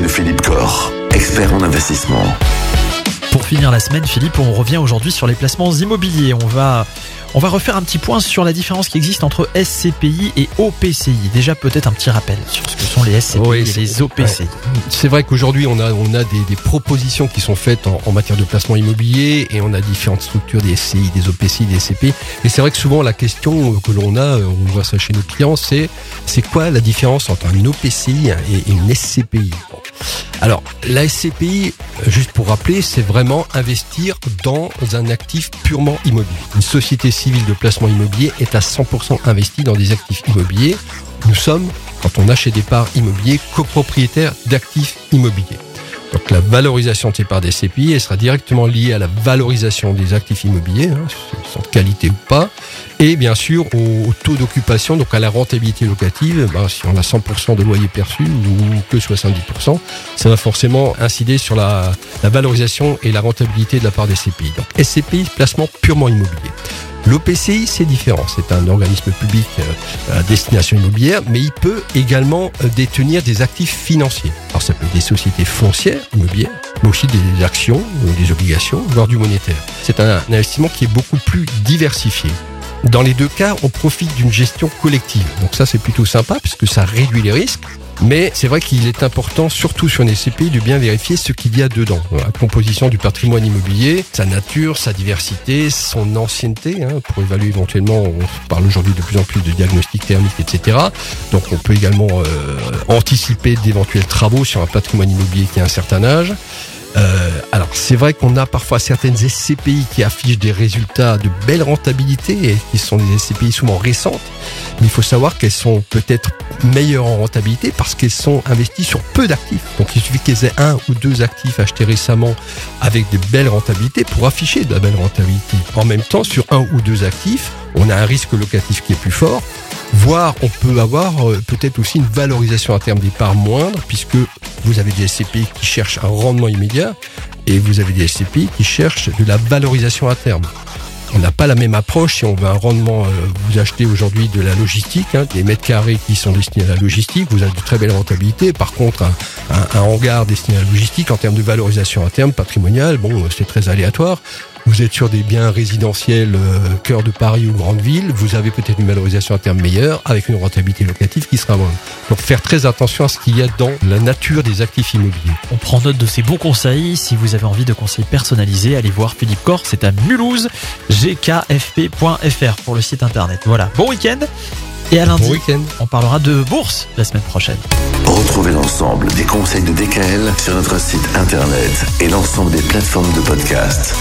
de Philippe Corr, expert en investissement. Finir la semaine, Philippe, on revient aujourd'hui sur les placements immobiliers. On va, on va refaire un petit point sur la différence qui existe entre SCPI et OPCI. Déjà, peut-être un petit rappel sur ce que sont les SCPI et les OPCI. C'est vrai qu'aujourd'hui, on a, on a des, des propositions qui sont faites en, en matière de placement immobilier et on a différentes structures des SCI, des OPCI, des SCPI. Et c'est vrai que souvent, la question que l'on a, euh, on voit ça chez nos clients, c'est c'est quoi la différence entre un OPCI et une SCPI Bon. Alors, la SCPI, juste pour rappeler, c'est vraiment investir dans un actif purement immobilier. Une société civile de placement immobilier est à 100% investie dans des actifs immobiliers. Nous sommes, quand on achète des parts immobiliers, copropriétaires d'actifs immobiliers. Donc la valorisation de parts des elle sera directement liée à la valorisation des actifs immobiliers, hein, sont de qualité ou pas, et bien sûr au, au taux d'occupation, donc à la rentabilité locative. Ben, si on a 100% de loyer perçu ou que 70%, ça va forcément incider sur la, la valorisation et la rentabilité de la part des SCPI. Donc SCPI, placement purement immobilier. L'OPCI, c'est différent. C'est un organisme public euh, à destination immobilière, mais il peut également euh, détenir des actifs financiers. Alors ça peut être des sociétés foncières immobilières, mais aussi des actions, ou des obligations, voire du monétaire. C'est un investissement qui est beaucoup plus diversifié. Dans les deux cas, on profite d'une gestion collective. Donc ça, c'est plutôt sympa puisque ça réduit les risques. Mais c'est vrai qu'il est important, surtout sur les CPI, de bien vérifier ce qu'il y a dedans. La composition du patrimoine immobilier, sa nature, sa diversité, son ancienneté, hein, pour évaluer éventuellement, on parle aujourd'hui de plus en plus de diagnostic thermique, etc. Donc on peut également euh, anticiper d'éventuels travaux sur un patrimoine immobilier qui a un certain âge. Euh, alors c'est vrai qu'on a parfois certaines SCPI qui affichent des résultats de belle rentabilité et qui sont des SCPI souvent récentes, mais il faut savoir qu'elles sont peut-être meilleures en rentabilité parce qu'elles sont investies sur peu d'actifs. Donc il suffit qu'elles aient un ou deux actifs achetés récemment avec de belles rentabilités pour afficher de la belle rentabilité. En même temps, sur un ou deux actifs, on a un risque locatif qui est plus fort, voire on peut avoir euh, peut-être aussi une valorisation à terme des parts moindre puisque vous avez des SCPI qui cherchent un rendement immédiat et vous avez des SCPI qui cherchent de la valorisation à terme. On n'a pas la même approche si on veut un rendement. euh, vous achetez aujourd'hui de la logistique, hein, des mètres carrés qui sont destinés à la logistique, vous avez de très belles rentabilités. Par contre, un, un- hangar destiné à la logistique, en termes de valorisation à terme patrimoniale, bon, euh, c'est très aléatoire. Vous êtes sur des biens résidentiels, euh, cœur de Paris ou grande ville, vous avez peut-être une valorisation à terme meilleure avec une rentabilité locative qui sera moindre. Donc faire très attention à ce qu'il y a dans la nature des actifs immobiliers. On prend note de ces bons conseils. Si vous avez envie de conseils personnalisés, allez voir Philippe Corr. C'est à Mulhouse, gkfp.fr pour le site internet. Voilà. Bon week-end. Et à lundi, Bon week-end. on parlera de bourse la semaine prochaine. Retrouvez l'ensemble des conseils de DKL sur notre site internet et l'ensemble des plateformes de podcast.